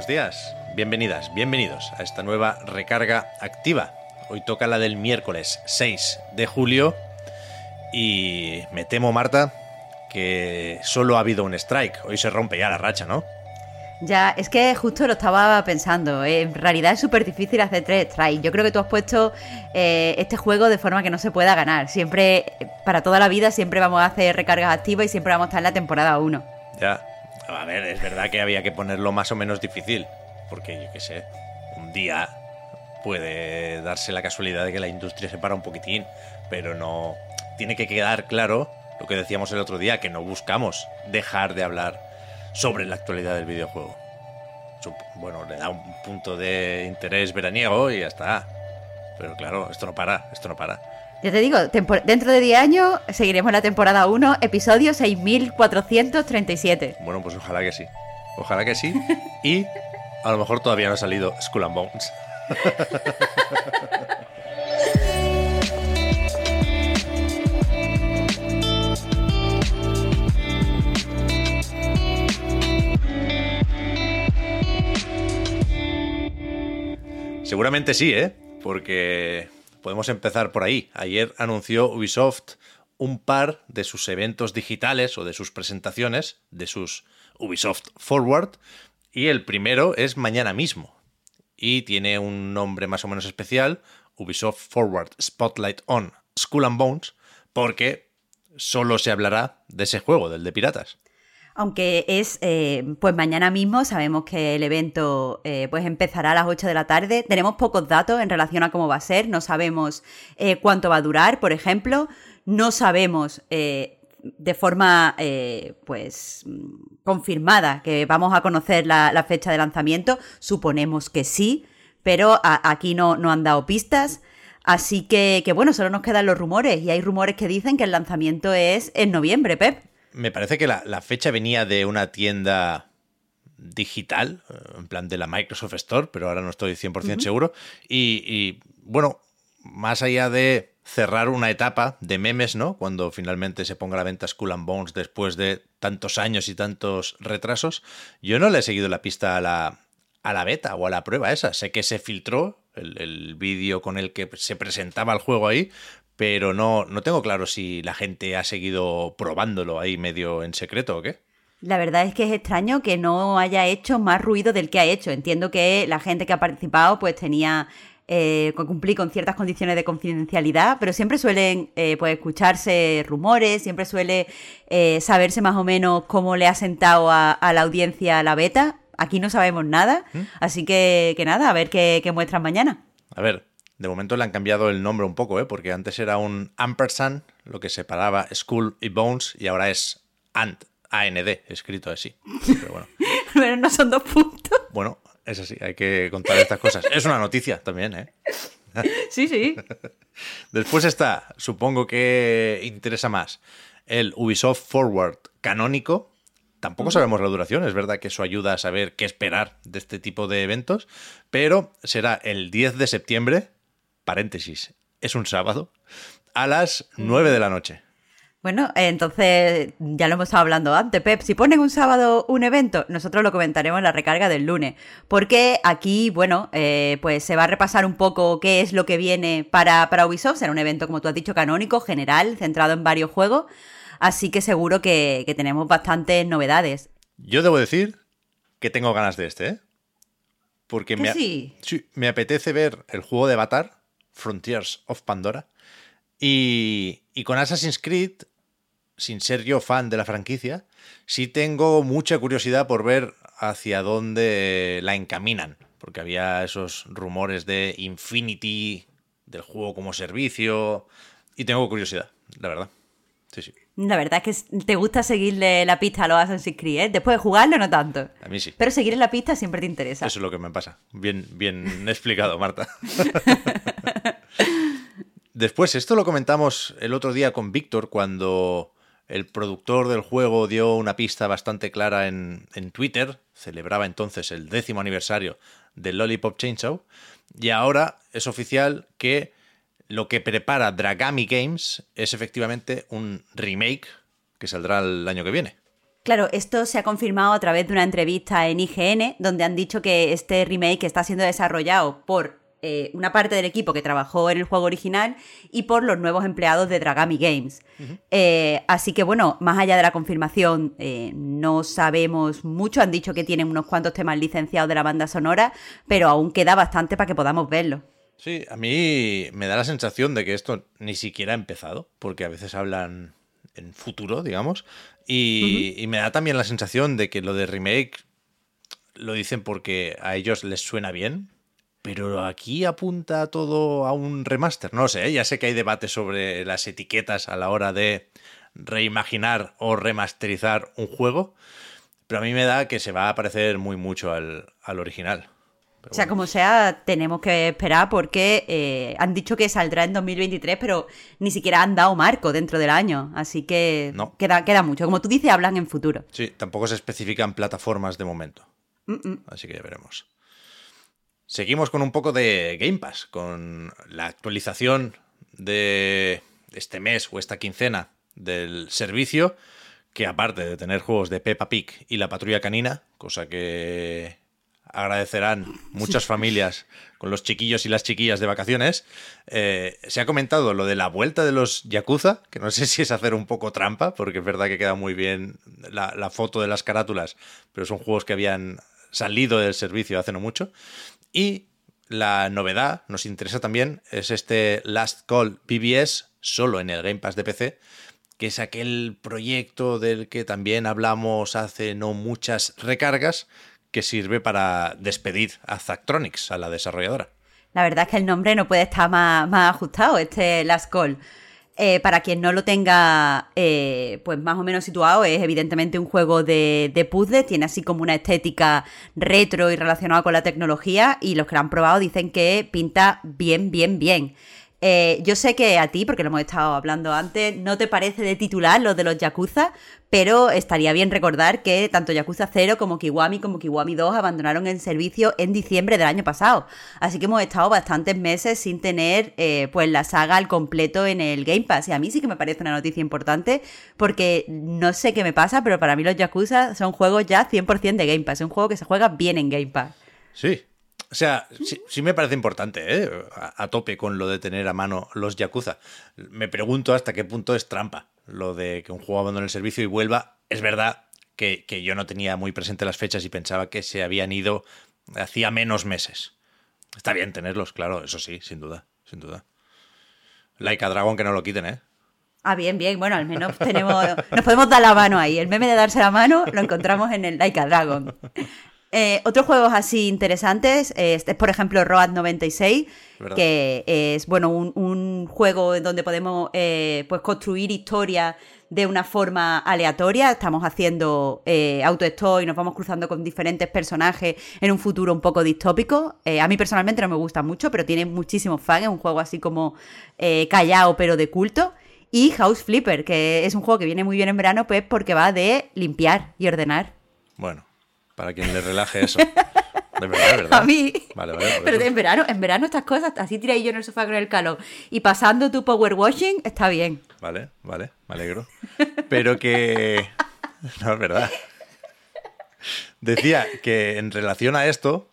Buenos días, bienvenidas, bienvenidos a esta nueva recarga activa. Hoy toca la del miércoles 6 de julio y me temo, Marta, que solo ha habido un strike. Hoy se rompe ya la racha, ¿no? Ya, es que justo lo estaba pensando. En realidad es súper difícil hacer tres strikes. Yo creo que tú has puesto eh, este juego de forma que no se pueda ganar. Siempre, eh, para toda la vida, siempre vamos a hacer recargas activas y siempre vamos a estar en la temporada 1. Ya. A ver, es verdad que había que ponerlo más o menos difícil. Porque yo qué sé, un día puede darse la casualidad de que la industria se para un poquitín. Pero no. Tiene que quedar claro lo que decíamos el otro día, que no buscamos dejar de hablar sobre la actualidad del videojuego. Bueno, le da un punto de interés veraniego y ya está. Pero claro, esto no para, esto no para. Ya te digo, dentro de 10 años seguiremos la temporada 1, episodio 6437. Bueno, pues ojalá que sí. Ojalá que sí. Y a lo mejor todavía no ha salido Skull and Bones. Seguramente sí, ¿eh? Porque podemos empezar por ahí. Ayer anunció Ubisoft un par de sus eventos digitales o de sus presentaciones, de sus Ubisoft Forward, y el primero es mañana mismo. Y tiene un nombre más o menos especial, Ubisoft Forward Spotlight on Skull and Bones, porque solo se hablará de ese juego, del de piratas. Aunque es eh, pues mañana mismo, sabemos que el evento eh, pues empezará a las 8 de la tarde. Tenemos pocos datos en relación a cómo va a ser, no sabemos eh, cuánto va a durar, por ejemplo, no sabemos de forma pues confirmada que vamos a conocer la, fecha de lanzamiento. Suponemos que sí, pero aquí no, no han dado pistas. Así que, que bueno, solo nos quedan los rumores y hay rumores que dicen que el lanzamiento es en noviembre, Pep. Me parece que la, la fecha venía de una tienda digital, en plan de la Microsoft Store, pero ahora no estoy 100% seguro. Y, y, bueno, más allá de cerrar una etapa de memes, ¿no? Cuando finalmente se ponga a la venta Skull and Bones después de tantos años y tantos retrasos, yo no le he seguido la pista a la, a la beta o a la prueba esa. Sé que se filtró el, el vídeo con el que se presentaba el juego ahí, pero no, no tengo claro si la gente ha seguido probándolo ahí medio en secreto o qué. La verdad es que es extraño que no haya hecho más ruido del que ha hecho. Entiendo que la gente que ha participado pues tenía eh, cumplir con ciertas condiciones de confidencialidad, pero siempre suelen eh, pues escucharse rumores, siempre suele eh, saberse más o menos cómo le ha sentado a, a la audiencia la beta. Aquí no sabemos nada, así que, que nada, a ver qué, qué muestran mañana. A ver, de momento le han cambiado el nombre un poco, ¿eh? porque antes era un ampersand, lo que separaba Skull y Bones, y ahora es AND, AND, escrito así. Pero bueno, Pero no son dos puntos. bueno, es así, hay que contar estas cosas. Es una noticia también, ¿eh? Sí, sí. Después está, supongo que interesa más, el Ubisoft Forward canónico. Tampoco sabemos la duración, es verdad que eso ayuda a saber qué esperar de este tipo de eventos, pero será el 10 de septiembre, paréntesis, es un sábado, a las 9 de la noche. Bueno, entonces ya lo hemos estado hablando antes, Pep. Si ponen un sábado un evento, nosotros lo comentaremos en la recarga del lunes. Porque aquí, bueno, eh, pues se va a repasar un poco qué es lo que viene para, para Ubisoft. Será un evento, como tú has dicho, canónico, general, centrado en varios juegos. Así que seguro que, que tenemos bastantes novedades. Yo debo decir que tengo ganas de este, ¿eh? Porque me apetece ver el juego de Avatar, Frontiers of Pandora, y, y con Assassin's Creed, sin ser yo fan de la franquicia, sí tengo mucha curiosidad por ver hacia dónde la encaminan, porque había esos rumores de Infinity, del juego como servicio, y tengo curiosidad, la verdad. Sí, sí. La verdad es que te gusta seguirle la pista a los Assassin's Creed, ¿eh? Después de jugarlo, no tanto. A mí sí. Pero seguir en la pista siempre te interesa. Eso es lo que me pasa. Bien, bien explicado, Marta. Después, esto lo comentamos el otro día con Víctor cuando el productor del juego dio una pista bastante clara en, en Twitter. Celebraba entonces el décimo aniversario del Lollipop Chainsaw. Y ahora es oficial que lo que prepara Dragami Games es efectivamente un remake que saldrá el año que viene. Claro, esto se ha confirmado a través de una entrevista en IGN, donde han dicho que este remake está siendo desarrollado por eh, una parte del equipo que trabajó en el juego original y por los nuevos empleados de Dragami Games. Eh, así que bueno, más allá de la confirmación, eh, no sabemos mucho. Han dicho que tienen unos cuantos temas licenciados de la banda sonora, pero aún queda bastante para que podamos verlo. Sí, a mí me da la sensación de que esto ni siquiera ha empezado, porque a veces hablan en futuro, digamos, y, y me da también la sensación de que lo de remake lo dicen porque a ellos les suena bien, pero aquí apunta todo a un remaster. No sé, ¿eh? ya sé que hay debate sobre las etiquetas a la hora de reimaginar o remasterizar un juego, pero a mí me da que se va a parecer muy mucho al, al original. O sea, como sea, tenemos que esperar porque eh, han dicho que saldrá en 2023, pero ni siquiera han dado marco dentro del año. Así que No. queda, queda mucho. Como tú dices, hablan en futuro. Sí, tampoco se especifican plataformas de momento. Mm, mm. Así que ya veremos. Seguimos con un poco de Game Pass, con la actualización de este mes o esta quincena del servicio, que aparte de tener juegos de Peppa Pig y la Patrulla Canina, cosa que agradecerán muchas familias con los chiquillos y las chiquillas de vacaciones, eh, se ha comentado lo de la vuelta de los Yakuza, que no sé si es hacer un poco trampa, porque es verdad que queda muy bien la, la foto de las carátulas, pero son juegos que habían salido del servicio hace no mucho. Y la novedad, nos interesa también, es este Last Call BBS, solo en el Game Pass de PC, que es aquel proyecto del que también hablamos hace no muchas recargas, que sirve para despedir a Zactronics, a la desarrolladora. La verdad es que el nombre no puede estar más, más ajustado, este Last Call. Eh, para quien no lo tenga eh, pues más o menos situado, es evidentemente un juego de, de puzzle, tiene así como una estética retro y relacionada con la tecnología y los que lo han probado dicen que pinta bien, bien, bien. Eh, yo sé que a ti, porque lo hemos estado hablando antes, no te parece de titular los de los Yakuza, pero estaría bien recordar que tanto Yakuza 0 como Kiwami como Kiwami 2 abandonaron el servicio en diciembre del año pasado. Así que hemos estado bastantes meses sin tener eh, pues la saga al completo en el Game Pass. Y a mí sí que me parece una noticia importante porque no sé qué me pasa, pero para mí los Yakuza son juegos ya 100% de Game Pass. Es un juego que se juega bien en Game Pass. Sí. O sea, sí, sí me parece importante, ¿eh? a, a tope con lo de tener a mano los Yakuza. Me pregunto hasta qué punto es trampa lo de que un juego abandone el servicio y vuelva. Es verdad que, que yo no tenía muy presente las fechas y pensaba que se habían ido hacía menos meses. Está bien tenerlos, claro, eso sí, sin duda, sin duda. Like a Dragon que no lo quiten, ¿eh? Ah, bien, bien. Bueno, al menos tenemos, nos podemos dar la mano ahí. El meme de darse la mano lo encontramos en el Like a Dragon. Eh, otros juegos así interesantes es, es, por ejemplo, Road 96, ¿Verdad? que es bueno un, un juego en donde podemos eh, pues construir historias de una forma aleatoria. Estamos haciendo eh, auto-stop y nos vamos cruzando con diferentes personajes en un futuro un poco distópico. Eh, a mí personalmente no me gusta mucho, pero tiene muchísimos fans. Es un juego así como eh, callado, pero de culto. Y House Flipper, que es un juego que viene muy bien en verano, pues porque va de limpiar y ordenar. Bueno, para quien le relaje eso. De verdad, de verdad. A mí. Vale, vale. Pero en verano, en verano estas cosas, así tiráis yo en el sofá con el calor y pasando tu power washing, está bien. Vale, vale, me alegro. Pero que... No, es verdad. Decía que en relación a esto,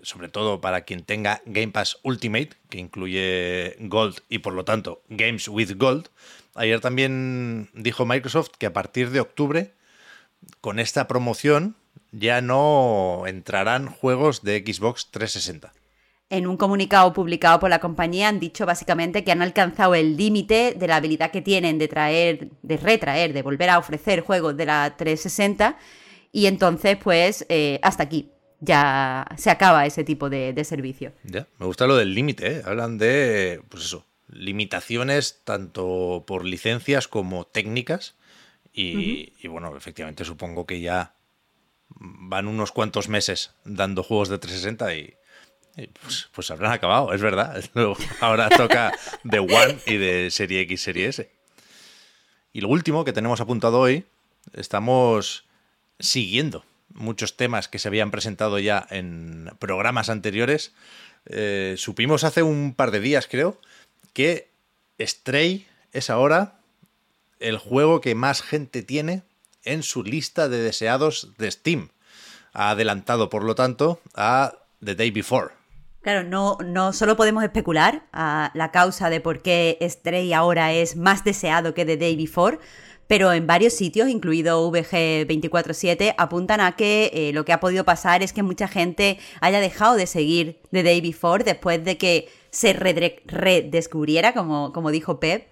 sobre todo para quien tenga Game Pass Ultimate, que incluye Gold y por lo tanto Games with Gold, ayer también dijo Microsoft que a partir de octubre, con esta promoción, ya no entrarán juegos de Xbox 360. En un comunicado publicado por la compañía han dicho básicamente que han alcanzado el límite de la habilidad que tienen de traer, de retraer, de volver a ofrecer juegos de la 360 y entonces pues eh, hasta aquí ya se acaba ese tipo de, de servicio. Ya, me gusta lo del límite, ¿eh? Hablan de, pues eso, limitaciones tanto por licencias como técnicas. Y, y, bueno, efectivamente supongo que ya van unos cuantos meses dando juegos de 360 y, pues, pues, habrán acabado, es verdad. Ahora toca de One y de Serie X, Serie S. Y lo último que tenemos apuntado hoy, estamos siguiendo muchos temas que se habían presentado ya en programas anteriores. Eh, supimos hace un par de días, creo, que Stray es ahora el juego que más gente tiene en su lista de deseados de Steam. Ha adelantado, por lo tanto, a The Day Before. Claro, no, no solo podemos especular a la causa de por qué Stray ahora es más deseado que The Day Before, pero en varios sitios, incluido VG247, apuntan a que eh, lo que ha podido pasar es que mucha gente haya dejado de seguir The Day Before después de que se redescubriera, como, como dijo Pep,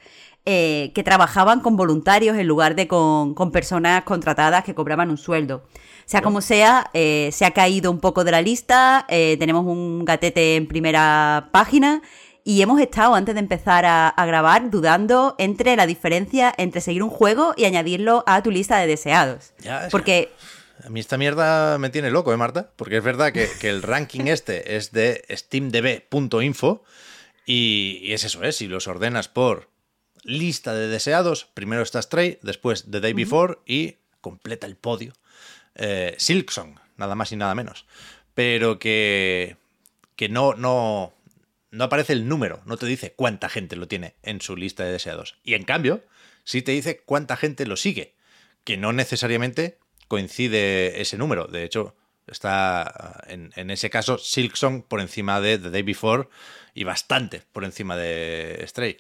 eh, que trabajaban con voluntarios en lugar de con, personas contratadas que cobraban un sueldo. Sea como sea, eh, se ha caído un poco de la lista, tenemos un gatete en primera página y hemos estado, antes de empezar a, grabar, dudando entre la diferencia entre seguir un juego y añadirlo a tu lista de deseados. Porque... A mí esta mierda me tiene loco, ¿eh, Marta? Porque es verdad que, el ranking este es de steamdb.info y, y es eso, ¿eh? Si los ordenas por lista de deseados, primero está Stray, después The Day Before y completa el podio. Eh, Silksong, nada más y nada menos. Pero que, que no, no, no aparece el número, no te dice cuánta gente lo tiene en su lista de deseados. Y en cambio, sí te dice cuánta gente lo sigue, que no necesariamente coincide ese número. De hecho, está en, en ese caso Silksong por encima de The Day Before y bastante por encima de Stray.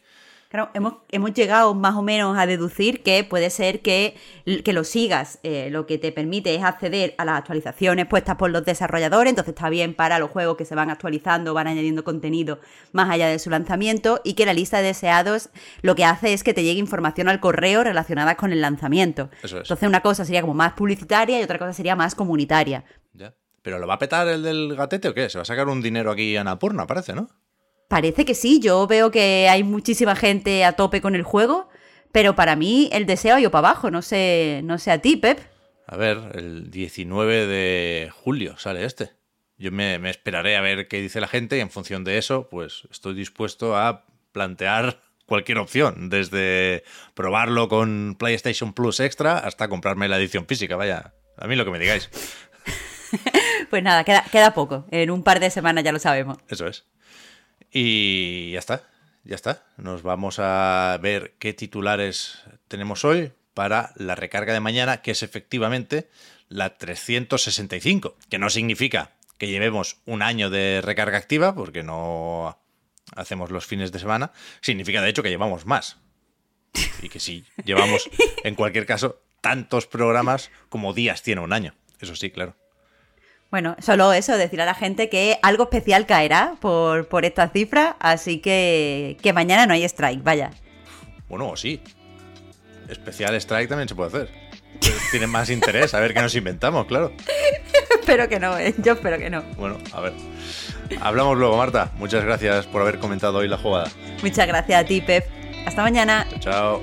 Claro, hemos, hemos, llegado más o menos a deducir que puede ser que, que lo sigas. Eh, lo que te permite es acceder a las actualizaciones puestas por los desarrolladores, entonces está bien para los juegos que se van actualizando, van añadiendo contenido más allá de su lanzamiento y que la lista de deseados lo que hace es que te llegue información al correo relacionada con el lanzamiento. Entonces una cosa sería como más publicitaria y otra cosa sería más comunitaria. Ya. ¿Pero lo va a petar el del gatete o qué? Se va a sacar un dinero aquí a Napurna, parece, ¿no? Parece que sí, yo veo que hay muchísima gente a tope con el juego, pero para mí el deseo ha ido para abajo, no sé, no sé a ti, Pep. A ver, el 19 de julio sale este. Yo me, esperaré a ver qué dice la gente y en función de eso, pues estoy dispuesto a plantear cualquier opción, desde probarlo con PlayStation Plus Extra hasta comprarme la edición física, vaya, a mí lo que me digáis. pues nada, queda, queda poco, en un par de semanas ya lo sabemos. Eso es. Y ya está, ya está. Nos vamos a ver qué titulares tenemos hoy para la recarga de mañana, que es efectivamente la 365, que no significa que llevemos un año de recarga activa, porque no hacemos los fines de semana, significa de hecho que llevamos más. Y que si llevamos, en cualquier caso, tantos programas como días tiene un año. Eso sí, claro. Bueno, solo eso, decir a la gente que algo especial caerá por, por esta cifra, así que, que mañana no hay strike, vaya. Bueno, sí. Especial strike también se puede hacer. Tiene más interés, a ver qué nos inventamos, claro. espero que no, ¿eh? yo espero que no. Bueno, a ver. Hablamos luego, Marta. Muchas gracias por haber comentado hoy la jugada. Muchas gracias a ti, Pep. Hasta mañana. chao.